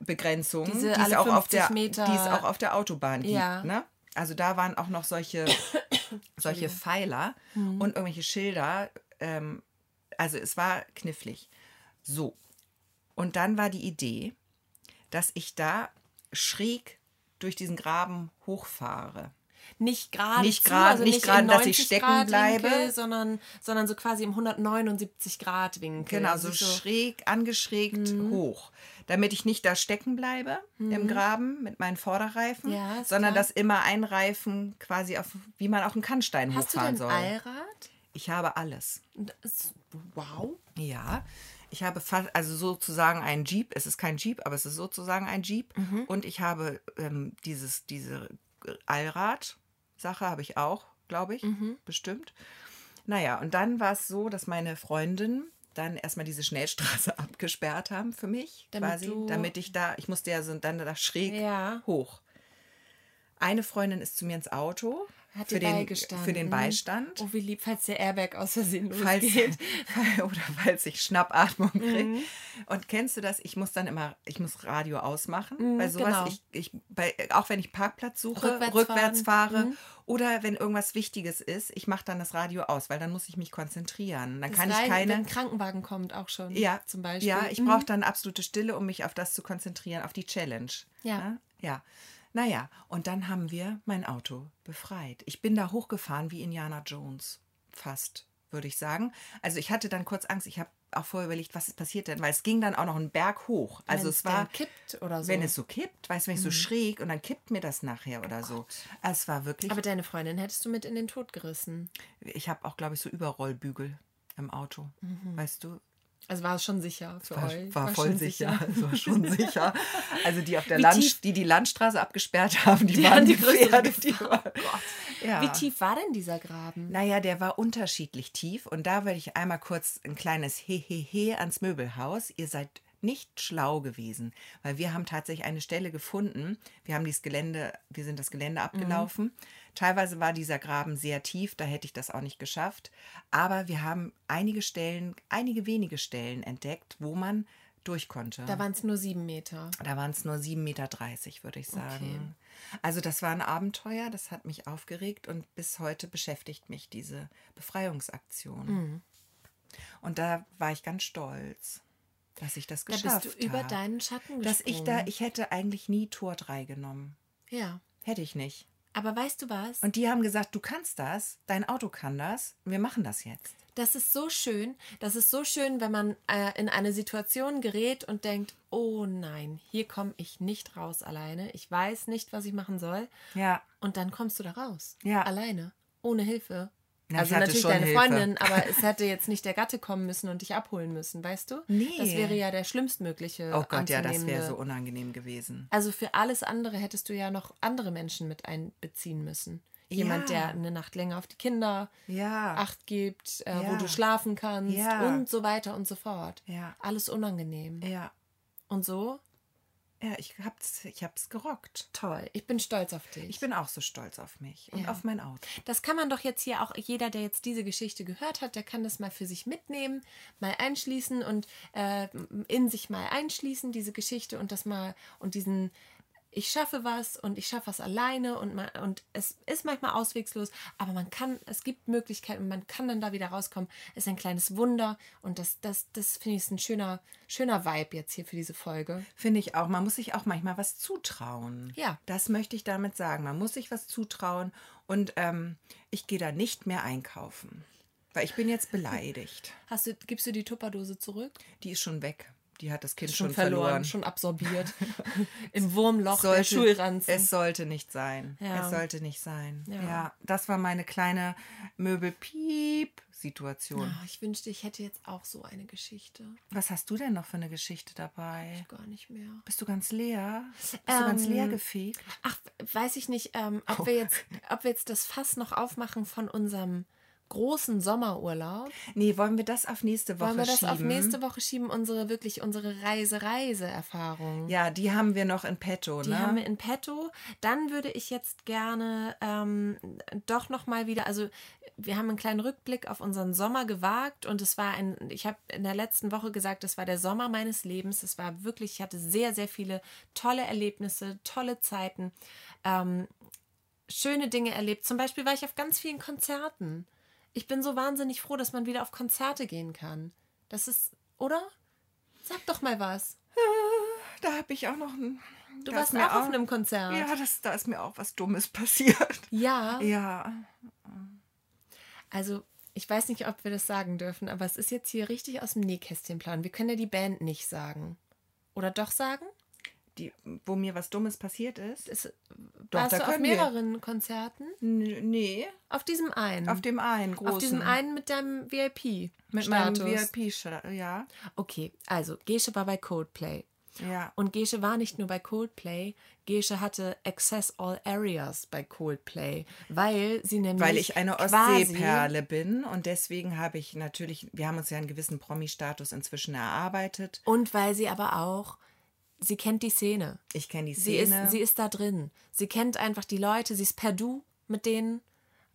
Begrenzungen, Diese die, es auch auf 50 der, Meter- die es auch auf der Autobahn gibt. Ja. Ne? Also da waren auch noch solche, *coughs* solche Pfeiler Mhm. und irgendwelche Schilder. Ähm, also es war knifflig. So. Und dann war die Idee, dass ich da schräg durch diesen Graben hochfahre. Nicht gerade, Nicht grad- also nicht im dass ich 90 stecken Grad bleibe. Winkel, sondern, sondern so quasi im 179 Grad Winkel. Genau, so Also schräg, angeschrägt hoch. Damit ich nicht da stecken bleibe im Graben mit meinen Vorderreifen, Ja, sondern klar. dass immer ein Reifen quasi auf, wie man auf einen Kannstein Hast du hochfahren denn soll. Allrad? Ich habe alles. Das, wow. Ja, ich habe fast, also sozusagen ein Jeep. Es ist kein Jeep, aber es ist sozusagen ein Jeep. Mhm. Und ich habe ähm, dieses, diese Allrad-Sache habe ich auch, glaube ich, Mhm. bestimmt. Naja, und dann war es so, dass meine Freundin dann erstmal diese Schnellstraße *laughs* abgesperrt haben für mich, Damit quasi, damit ich da, ich musste ja so dann da schräg Ja. hoch. Eine Freundin ist zu mir ins Auto Hat für den, für den Beistand. Oh, wie lieb, falls der Airbag aus Versehen falls, losgeht. *laughs* oder falls ich Schnappatmung kriege. Mhm. Und kennst du das? Ich muss dann immer, ich muss Radio ausmachen. bei sowas, genau. ich, ich, bei, auch wenn ich Parkplatz suche, Rückwärts rückwärts, fahre oder wenn irgendwas Wichtiges ist, ich mache dann das Radio aus, weil dann muss ich mich konzentrieren. Dann Das kann ich reicht, keine. Wenn ein Krankenwagen kommt auch schon. Ja, Zum Beispiel. Ja, ich Mhm. brauche dann absolute Stille, um mich auf das zu konzentrieren, auf die Challenge. Ja. Ja. ja. Naja, und dann haben wir mein Auto befreit. Ich bin da hochgefahren wie Indiana Jones. Fast, würde ich sagen. Also ich hatte dann kurz Angst. Ich habe auch vorher überlegt, was ist passiert denn? Weil es ging dann auch noch einen Berg hoch. Also Wenn's es war, kippt oder so. wenn es so kippt, weißt du, wenn ich so schräg und dann kippt mir das nachher oder so. Es war wirklich, Aber deine Freundin hättest du mit in den Tod gerissen. ich habe auch, glaube ich, so Überrollbügel im Auto. Weißt du, Also war es schon sicher für war, euch? war, voll schon sicher. Es war schon *laughs* sicher. Also die auf der Land, die die Landstraße abgesperrt haben, die, Die waren die Pferde. Die war, Oh ja. Wie tief war denn dieser Graben? Naja, der war unterschiedlich tief. Und da würde ich einmal kurz ein kleines Hehehe ans Möbelhaus. Ihr seid nicht schlau gewesen, weil wir haben tatsächlich eine Stelle gefunden. Wir haben dieses Gelände, wir sind das Gelände abgelaufen. Teilweise war dieser Graben sehr tief, da hätte ich das auch nicht geschafft. Aber wir haben einige Stellen, einige wenige Stellen entdeckt, wo man durch konnte. Da waren es nur sieben Meter. Da waren es nur 7,30 Meter, würde ich sagen. Also das war ein Abenteuer, das hat mich aufgeregt und bis heute beschäftigt mich diese Befreiungsaktion. Mhm. Und da war ich ganz stolz, dass ich das Da geschafft bist du über habe. deinen Schatten Dass ich da, gesprungen. ich hätte eigentlich nie Tor 3 genommen. Ja. Hätte ich nicht. Aber weißt du was? Und die haben gesagt, du kannst das, dein Auto kann das, wir machen das jetzt. Das ist so schön. Das ist so schön, wenn man äh, in eine Situation gerät und denkt, oh nein, hier komme ich nicht raus alleine. Ich weiß nicht, was ich machen soll. Ja. Und dann kommst du da raus. Ja. Alleine. Ohne Hilfe. Na, also natürlich deine Hilfe. Freundin, aber *laughs* es hätte jetzt nicht der Gatte kommen müssen und dich abholen müssen, weißt du? Nee. Das wäre ja der schlimmstmögliche. Oh Gott, ja, das wäre so unangenehm gewesen. Also für alles andere hättest du ja noch andere Menschen mit einbeziehen müssen. Jemand, Ja. der eine Nacht länger auf die Kinder Ja. Acht gibt, äh, wo Ja. du schlafen kannst und so weiter und so fort. Ja. Alles unangenehm. Ja. Und so? Ja, ich hab's, ich hab's gerockt. Toll. Ich bin stolz auf dich. Ich bin auch so stolz auf mich und Ja. auf mein Auto. das kann man doch jetzt hier auch, jeder, der jetzt diese Geschichte gehört hat, der kann das mal für sich mitnehmen, mal einschließen und äh, in sich mal einschließen, diese Geschichte und das mal und diesen ich schaffe was und ich schaffe was alleine und, man, und es ist manchmal auswegslos, aber man kann, es gibt Möglichkeiten und man kann dann da wieder rauskommen. Es ist ein kleines Wunder und das, das, das finde ich ist ein schöner, schöner Vibe jetzt hier für diese Folge. Finde ich auch. Man muss sich auch manchmal was zutrauen. Ja. Das möchte ich damit sagen. Man muss sich was zutrauen und ähm, ich gehe da nicht mehr einkaufen. Weil ich bin jetzt beleidigt. *laughs* Hast du, gibst du die Tupperdose zurück? Die ist schon weg. Die hat das Kind Schon, schon, verloren, verloren. schon absorbiert. *laughs* Im Wurmloch der sollte, Schulranzen. es sollte nicht sein. Ja. Es sollte nicht sein. Ja. Ja. das war meine kleine Möbel-Piep-Situation. Ah, ich wünschte, ich hätte jetzt auch so eine Geschichte. Was hast du denn noch für eine Geschichte dabei? Gar nicht mehr. Bist du ganz leer? Bist du ganz Ähm, leer gefegt? Ach, weiß ich nicht, ähm, ob, Oh. wir jetzt, ob wir jetzt das Fass noch aufmachen von unserem großen Sommerurlaub. Nee, wollen wir das auf nächste Woche Wollen wir das schieben? auf nächste Woche schieben, unsere wirklich unsere Reise-Reise-Erfahrung? Ja, die haben wir noch in petto, Die ne? haben wir in petto. Dann würde ich jetzt gerne ähm, doch noch mal wieder, also wir haben einen kleinen Rückblick auf unseren Sommer gewagt und es war ein, ich habe in der letzten Woche gesagt, es war der Sommer meines Lebens. Es war wirklich, ich hatte sehr, sehr viele tolle Erlebnisse, tolle Zeiten, ähm, schöne Dinge erlebt. Zum Beispiel war ich auf ganz vielen Konzerten. Ich bin so wahnsinnig froh, dass man wieder auf Konzerte gehen kann. Das ist, oder? Sag doch mal was. da habe ich auch noch ein. Du warst mir auch auf einem Konzert. Ja, das, da ist mir auch was Dummes *laughs* passiert. ja. Ja. Also, ich weiß nicht, ob wir das sagen dürfen, aber es ist jetzt hier richtig aus dem Nähkästchen planen. Wir können ja die Band nicht sagen. Oder doch sagen? Die, wo mir was Dummes passiert ist. Es, Doch, warst da du auf können wir. mehreren Konzerten? N nee, Auf diesem einen. auf dem einen großen. Auf diesem einen mit deinem VIP. Mit meinem Status. VIP, ja. Okay, also Gesche war bei Coldplay. Ja. Und Gesche war nicht nur bei Coldplay, Gesche hatte Access All Areas bei Coldplay, weil sie nämlich Weil ich eine Ostseeperle bin und deswegen habe ich natürlich, wir haben uns ja einen gewissen Promi-Status inzwischen erarbeitet. Und weil sie aber auch, sie kennt die Szene. Ich kenne die Sie Szene. ist, sie ist da drin. Sie kennt einfach die Leute, sie ist per Du mit denen.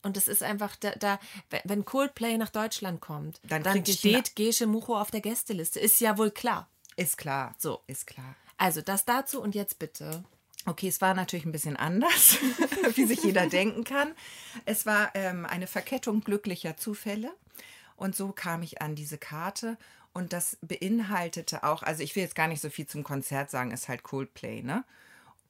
Und es ist einfach, da, da, wenn Coldplay nach Deutschland kommt, Dann dann, steht Gesche Mucho auf der Gästeliste. Ist ja wohl klar. ist klar. So. Ist klar. Also das dazu und jetzt bitte. Okay, es war natürlich ein bisschen anders, *laughs* wie sich jeder denken kann. Es war ähm, eine Verkettung glücklicher Zufälle. Und so kam ich an diese Karte. Und das beinhaltete auch, also ich will jetzt gar nicht so viel zum Konzert sagen, ist halt Coldplay, ne?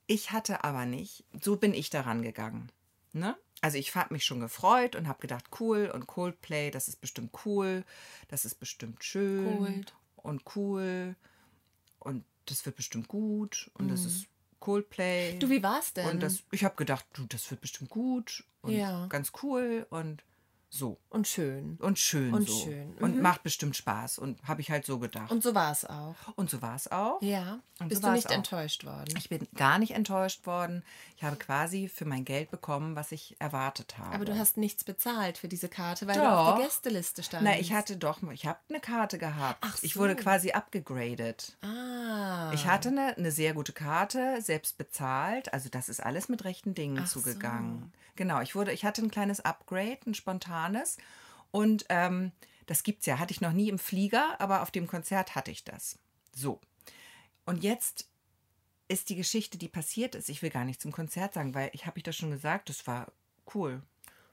Ich hatte aber nicht, so bin ich daran gegangen. Ne? Also ich habe mich schon gefreut und habe gedacht, cool und Coldplay, das ist bestimmt cool, das ist bestimmt schön Cold. und cool und das wird bestimmt gut und das ist Coldplay. Mhm. Du, wie war's denn? Und das, ich habe gedacht, du, das wird bestimmt gut und Ja. ganz cool und So. Und schön. Und schön Und so. schön. Und macht bestimmt Spaß. Und habe ich halt so gedacht. Und so war es auch. Und so war es auch. Ja. Und Bist so du nicht auch. enttäuscht worden? Ich bin gar nicht enttäuscht worden. Ich habe quasi für mein Geld bekommen, was ich erwartet habe. Aber du hast nichts bezahlt für diese Karte, weil du auf Doch. der Gästeliste standst. Na, ich hatte doch, ich habe eine Karte gehabt. Ach Ich so. wurde quasi abgegradet. Ah. Ich hatte eine, eine sehr gute Karte, selbst bezahlt. Also das ist alles mit rechten Dingen Ach so. zugegangen. Genau, ich wurde, ich hatte ein kleines Upgrade, ein spontanes. Und ähm, das gibt's ja, hatte ich noch nie im Flieger, aber auf dem Konzert hatte ich das. So. Und jetzt ist die Geschichte, die passiert ist. Ich will gar nicht zum Konzert sagen, weil ich habe ich das schon gesagt, das war cool.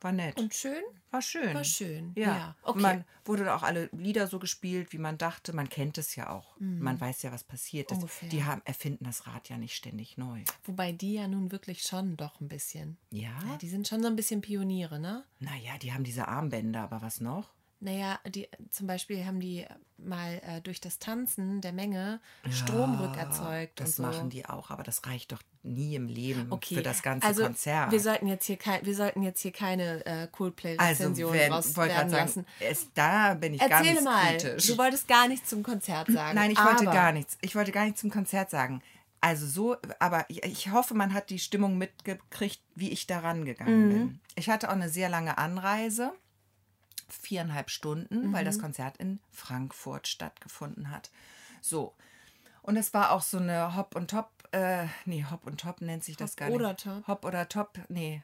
War nett. Und schön? war schön. War schön. Ja, Ja, okay. Und man wurde auch alle Lieder so gespielt, wie man dachte. Man kennt es ja auch. Man weiß ja, was passiert. Mhm. Ungefähr. die haben, erfinden das Rad ja nicht ständig neu. Wobei die ja nun wirklich schon doch ein bisschen. Ja? Ja, die sind schon so ein bisschen Pioniere, ne? Naja, die haben diese Armbänder, aber was noch? Naja, die, zum Beispiel haben die mal äh, durch das Tanzen der Menge Strom rückerzeugt. Das und so. machen die auch, aber das reicht doch nie im Leben Okay, für das ganze also Konzert. Wir sollten jetzt hier, kein, wir sollten jetzt hier keine äh, also, Coldplay-Rezension lassen. sagen, es, da bin ich Erzähle ganz mal, kritisch. du wolltest gar nichts zum Konzert sagen. Nein, ich wollte gar nichts. Ich wollte gar nichts zum Konzert sagen. Also so, aber ich, ich hoffe, man hat die Stimmung mitgekriegt, wie ich da rangegangen Mhm. bin. Ich hatte auch eine sehr lange Anreise, viereinhalb Stunden, weil das Mhm. Konzert in Frankfurt stattgefunden hat. So. Und es war auch so eine Hop und Top, äh, nee, Hop und Top nennt sich das Hop gar nicht. oder Top? Hop oder Top, nee.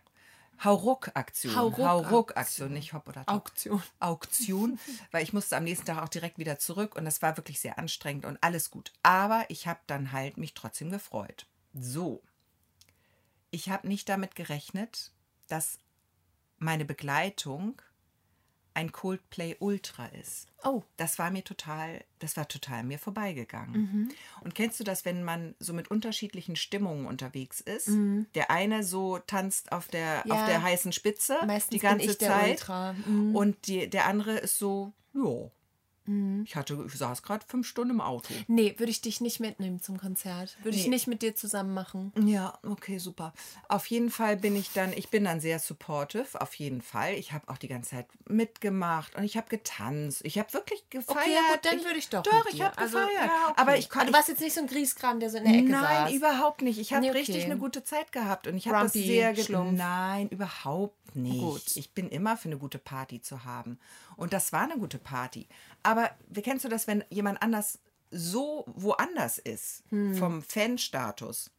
Hauruck-Aktion. Hauruck-Aktion, nicht Hop oder Top. Auktion. Auktion, *laughs* weil ich musste am nächsten Tag auch direkt wieder zurück und das war wirklich sehr anstrengend und alles gut. Aber ich habe dann halt mich trotzdem gefreut. So, ich habe nicht damit gerechnet, dass meine Begleitung ein Coldplay Ultra ist. Oh, Das war mir total, das war total mir vorbeigegangen. Mhm. Und kennst du das, wenn man so mit unterschiedlichen Stimmungen unterwegs ist? Mhm. Der eine so tanzt auf der, Ja. auf der heißen Spitze meistens die ganze Zeit. Mhm. Und die, der andere ist so, ja. Ich hatte, ich saß gerade fünf Stunden im Auto. Nee, würde ich dich nicht mitnehmen zum Konzert. Würde ich Nee. nicht mit dir zusammen machen. Ja, okay, super. Auf jeden Fall bin ich dann, ich bin dann sehr supportive, auf jeden Fall. Ich habe auch die ganze Zeit mitgemacht und ich habe getanzt. Ich habe wirklich gefeiert. Okay, ja gut, dann würde ich doch. Doch, mit ich habe Also, gefeiert. ja, okay. Aber ich konnte. du warst jetzt nicht so ein Grieskram, der so in der Ecke Nein, saß. überhaupt nicht. Ich habe Nee, okay. richtig eine gute Zeit gehabt und ich habe das sehr ge- Schlumpf. Nein, überhaupt nicht. Gut. Ich bin immer für eine gute Party zu haben und das war eine gute Party. Aber wie kennst du das, wenn jemand anders so woanders ist Hm. vom Fanstatus?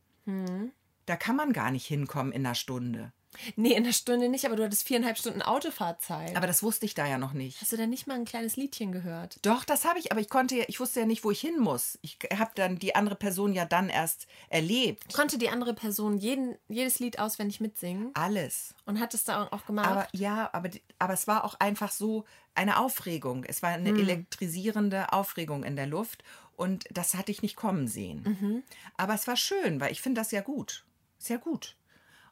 Da kann man gar nicht hinkommen in einer Stunde. Nee, in einer Stunde nicht, aber du hattest viereinhalb Stunden Autofahrzeit. Aber das wusste ich da ja noch nicht. Hast du denn nicht mal ein kleines Liedchen gehört? Doch, das habe ich, aber ich konnte, ja- ich wusste ja nicht, wo ich hin muss. Ich habe dann die andere Person ja dann erst erlebt. Konnte die andere Person jeden, jedes Lied auswendig mitsingen Alles. und hat es da auch gemacht? Aber ja, aber, aber es war auch einfach so eine Aufregung. Es war eine elektrisierende Aufregung in der Luft und das hatte ich nicht kommen sehen. Aber es war schön, weil ich finde das ja gut. Sehr gut.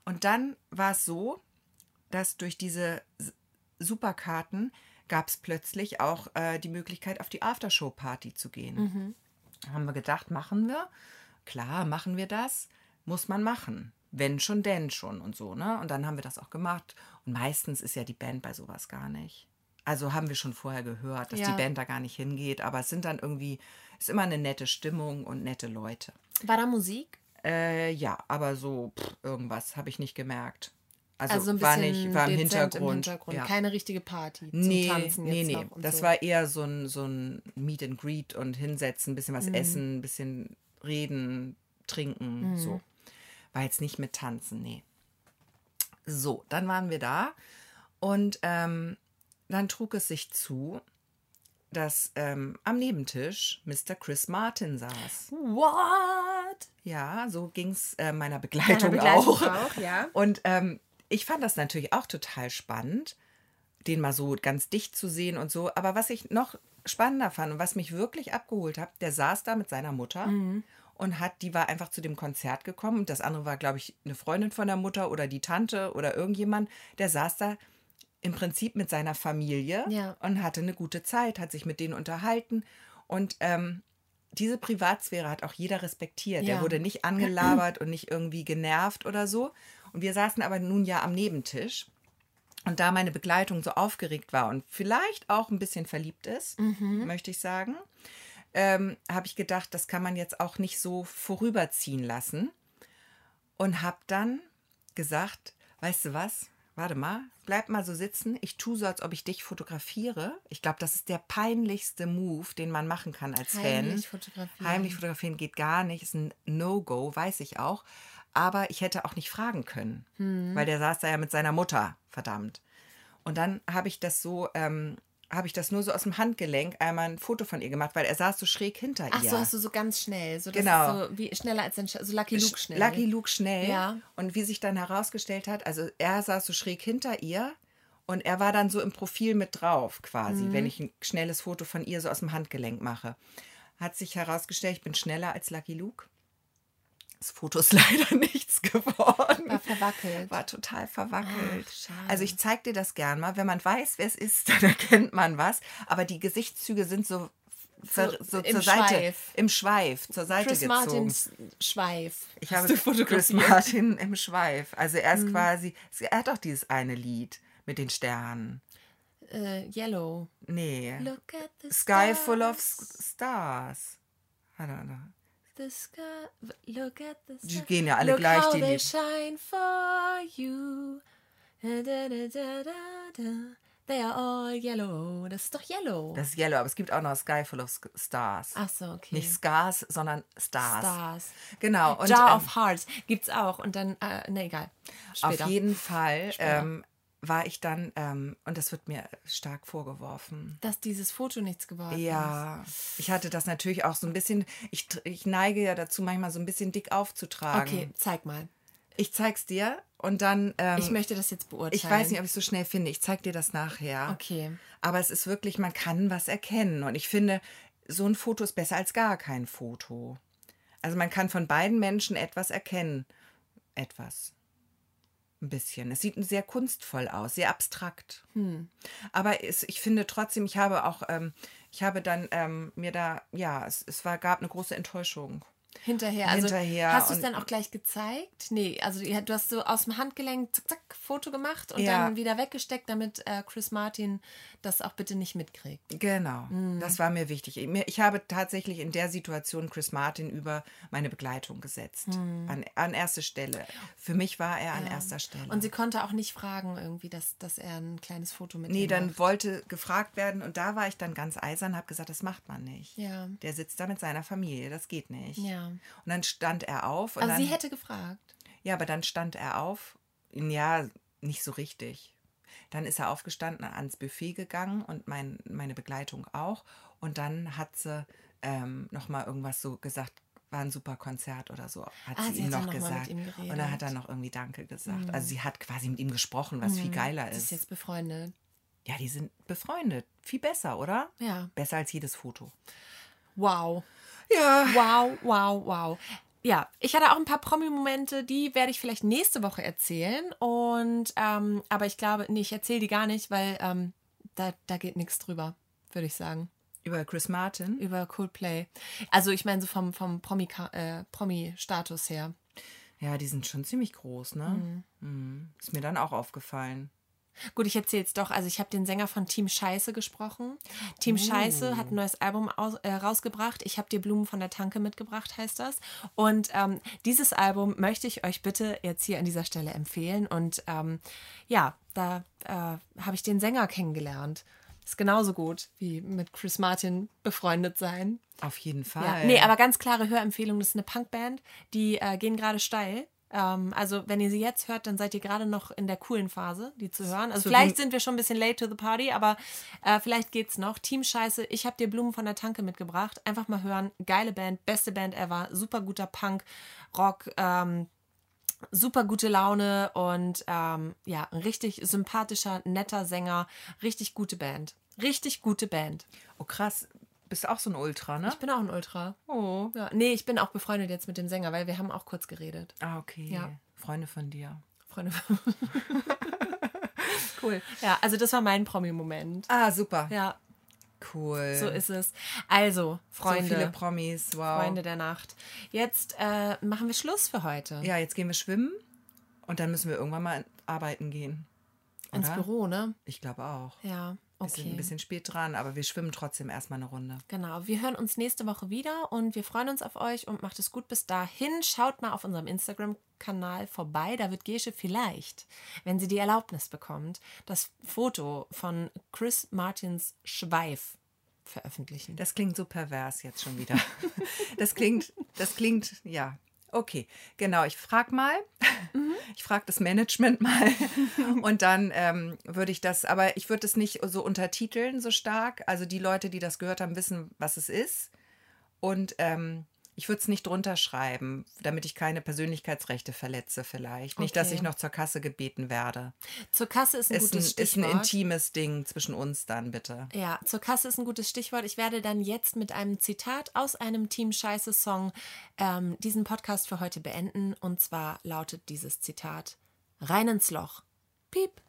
Und dann war es so, dass durch diese Superkarten gab es plötzlich auch äh, die Möglichkeit, auf die Aftershow-Party zu gehen. Haben wir gedacht, machen wir? Klar, machen wir das. Muss man machen. Wenn schon, denn schon und so, ne? Und dann haben wir das auch gemacht. Und meistens ist ja die Band bei sowas gar nicht. Also haben wir schon vorher gehört, dass Ja. die Band da gar nicht hingeht. Aber es sind dann irgendwie, ist immer eine nette Stimmung und nette Leute. War da Musik? Äh, ja, aber so pff, irgendwas habe ich nicht gemerkt. Also, Also ein war nicht, war im Hintergrund. im Hintergrund. Ja. Keine richtige Party zum Nee, Tanzen nee, jetzt nee. Das so. war eher so ein, so ein Meet and Greet und hinsetzen, ein bisschen Mhm. was essen, ein bisschen reden, trinken, Mhm. so. War jetzt nicht mit Tanzen, nee. So, dann waren wir da und ähm, dann trug es sich zu, dass ähm, am Nebentisch Mr. Chris Martin saß. What? Ja, so ging es äh, meiner Begleitung, Begleitung auch. auch, ja. Und ähm, ich fand das natürlich auch total spannend, den mal so ganz dicht zu sehen und so. Aber was ich noch spannender fand und was mich wirklich abgeholt hat, der saß da mit seiner Mutter Mhm. und hat, die war einfach zu dem Konzert gekommen. Und das andere war, glaube ich, eine Freundin von der Mutter oder die Tante oder irgendjemand. Der saß da im Prinzip mit seiner Familie Ja. und hatte eine gute Zeit, hat sich mit denen unterhalten. Und ähm, diese Privatsphäre hat auch jeder respektiert. Ja. Er wurde nicht angelabert und nicht irgendwie genervt oder so. Und wir saßen aber nun ja am Nebentisch. Und da meine Begleitung so aufgeregt war und vielleicht auch ein bisschen verliebt ist, Mhm. möchte ich sagen, ähm, habe ich gedacht, das kann man jetzt auch nicht so vorüberziehen lassen. Und habe dann gesagt, weißt du was? Warte mal, bleib mal so sitzen. Ich tue so, als ob ich dich fotografiere. Ich glaube, das ist der peinlichste Move, den man machen kann als Heimlich Fan. fotografieren. Heimlich fotografieren geht gar nicht, ist ein No-Go, weiß ich auch. Aber ich hätte auch nicht fragen können, weil der saß da ja mit seiner Mutter, verdammt. Und dann habe ich das so, ähm, habe ich das nur so aus dem Handgelenk einmal ein Foto von ihr gemacht, weil er saß so schräg hinter Ach ihr. so, hast du so ganz schnell. So, das Genau. Ist so wie schneller als ein so Lucky Luke schnell. Lucky Luke schnell. Ja. Und wie sich dann herausgestellt hat, also er saß so schräg hinter ihr und er war dann so im Profil mit drauf quasi, Mhm. wenn ich ein schnelles Foto von ihr so aus dem Handgelenk mache. Hat sich herausgestellt, ich bin schneller als Lucky Luke. Das Foto ist *laughs* leider nichts geworden. War verwackelt. War total verwackelt. Ach, also ich zeig dir das gern mal. Wenn man weiß, wer es ist, *laughs* dann erkennt man was. Aber die Gesichtszüge sind so, so, im zur Seite, Schweif. im Schweif, zur Seite Chris gezogen. Martins Schweif. Ich habe Chris? Mhm. Martin im Schweif. Also er ist quasi, er hat auch dieses eine Lied mit den Sternen. Äh, yellow. Nee. Look at the Sky full of stars. Stars. I don't know. The sky, look at the Die stars. gehen ja alle look gleich, how die they Lied. shine for you. Da, da, da. They are all yellow. Das ist doch yellow. Das ist Yellow, aber es gibt auch noch Sky full of Stars. Ach so, okay. Nicht Scars, sondern Stars. Stars. Genau. Und, Jar ähm, of Hearts gibt's auch. Und dann, äh, ne, egal. Später. Auf jeden Fall ähm, war ich dann, ähm, und das wird mir stark vorgeworfen. Dass dieses Foto nichts geworden ist. Ja, ich hatte das natürlich auch so ein bisschen, ich, ich neige ja dazu, manchmal so ein bisschen dick aufzutragen. Okay, zeig mal. Ich zeig's dir und dann. Ähm, Ich möchte das jetzt beurteilen. ich weiß nicht, ob ich so schnell finde. Ich zeig dir das nachher. Okay. Aber es ist wirklich, man kann was erkennen. Und ich finde, so ein Foto ist besser als gar kein Foto. Also man kann von beiden Menschen etwas erkennen. Etwas. Ein bisschen. Es sieht sehr kunstvoll aus, sehr abstrakt. Aber es, ich finde trotzdem, ich habe auch, ähm, ich habe dann ähm, mir da, ja, es, es war, gab eine große Enttäuschung. Hinterher. Also Hinterher hast du es und- dann auch gleich gezeigt? Nee, also du hast so aus dem Handgelenk zack, zack, Foto gemacht und Ja. dann wieder weggesteckt, damit äh, Chris Martin das auch bitte nicht mitkriegt. Genau, Mhm. das war mir wichtig. Ich habe tatsächlich in der Situation Chris Martin über meine Begleitung gesetzt. An, an erste Stelle. Für mich war er an erster Stelle. Mhm. Und sie konnte auch nicht fragen, irgendwie, dass, dass er ein kleines Foto mit nee, dann macht. wollte gefragt werden und da war ich dann ganz eisern, habe gesagt, das macht man nicht. Ja. Der sitzt da mit seiner Familie, das geht nicht. Ja. Und dann stand er auf. Und Also sie hätte gefragt. Ja, aber dann stand er auf. Ja, nicht so richtig. Dann ist er aufgestanden, ans Buffet gegangen und mein, meine Begleitung auch. Und dann hat sie ähm, nochmal irgendwas so gesagt, war ein super Konzert oder so, hat Ah, sie sie ihm noch noch gesagt. ihm und dann hat er noch irgendwie Danke gesagt. Also sie hat quasi mit ihm gesprochen, was viel geiler Sie ist. ist jetzt befreundet. ja, die sind befreundet. Viel besser, oder? Ja. Besser als jedes Foto. Wow. Ja. Wow, wow, wow. Ja, ich hatte auch ein paar Promi-Momente, die werde ich vielleicht nächste Woche erzählen. Und ähm, aber ich glaube, nee, ich erzähle die gar nicht, weil ähm, da, da geht nichts drüber, würde ich sagen. Über Chris Martin. Über Coldplay. Also ich meine so vom, vom äh, Promi-Status her. Ja, die sind schon ziemlich groß, ne? Mhm. Ist mir dann auch aufgefallen. Gut, ich erzähle es doch. Also ich habe den Sänger von Team Scheiße gesprochen. Team Scheiße hat ein neues Album aus, äh, rausgebracht. Ich habe dir Blumen von der Tanke mitgebracht, heißt das. Und ähm, dieses Album möchte ich euch bitte jetzt hier an dieser Stelle empfehlen. Und ähm, ja, da äh, habe ich den Sänger kennengelernt. Ist genauso gut wie mit Chris Martin befreundet sein. Auf jeden Ja. Fall. Nee, aber ganz klare Hörempfehlung. Das ist eine Punkband. Die äh, gehen gerade steil. Ähm, also, wenn ihr sie jetzt hört, dann seid ihr gerade noch in der coolen Phase, die zu hören. Also, So vielleicht sind wir schon ein bisschen late to the party, aber äh, vielleicht geht's noch. Team Scheiße, ich habe dir Blumen von der Tanke mitgebracht. Einfach mal hören. Geile Band, beste Band ever. Super guter Punk, Rock, ähm, super gute Laune und ähm, ja, ein richtig sympathischer, netter Sänger. Richtig gute Band. Richtig gute Band. Oh krass, bist auch so ein Ultra, ne? Ich bin auch ein Ultra. Oh. Ja, nee, ich bin auch befreundet jetzt mit dem Sänger, weil wir haben auch kurz geredet. Ah, okay. Ja. Freunde von dir. Freunde. *laughs* cool. Ja, also das war mein Promi-Moment. Ah, super. Ja, Cool. so ist es. Also, Freunde, So viele Promis, wow. Freunde der Nacht. Jetzt äh, machen wir Schluss für heute. Ja, jetzt gehen wir schwimmen und dann müssen wir irgendwann mal arbeiten gehen. Ins Oder? Büro, ne? Ich glaube auch. Ja, Wir sind okay. ein bisschen spät dran, aber wir schwimmen trotzdem erstmal eine Runde. Genau, wir hören uns nächste Woche wieder und wir freuen uns auf euch und macht es gut bis dahin. Schaut mal auf unserem Instagram-Kanal vorbei. Da wird Gesche vielleicht, wenn sie die Erlaubnis bekommt, das Foto von Chris Martins Schweif veröffentlichen. Das klingt so pervers jetzt schon wieder. *laughs* Das klingt, das klingt, ja. Okay, genau. Ich frage mal. *laughs* Ich frage das Management mal. *laughs* Und dann ähm, würde ich das, aber ich würde es nicht so untertiteln so stark. Also die Leute, die das gehört haben, wissen, was es ist. Und ähm, ich würde es nicht drunter schreiben, damit ich keine Persönlichkeitsrechte verletze vielleicht. Nicht, dass Okay. ich noch zur Kasse gebeten werde. Zur Kasse ist ein Ist ein, gutes ist ein Stichwort. intimes Ding zwischen uns dann, bitte. Ja, zur Kasse ist ein gutes Stichwort. Ich werde dann jetzt mit einem Zitat aus einem Team Scheiße Song ähm, diesen Podcast für heute beenden. Und zwar lautet dieses Zitat: Rein ins Loch. Piep.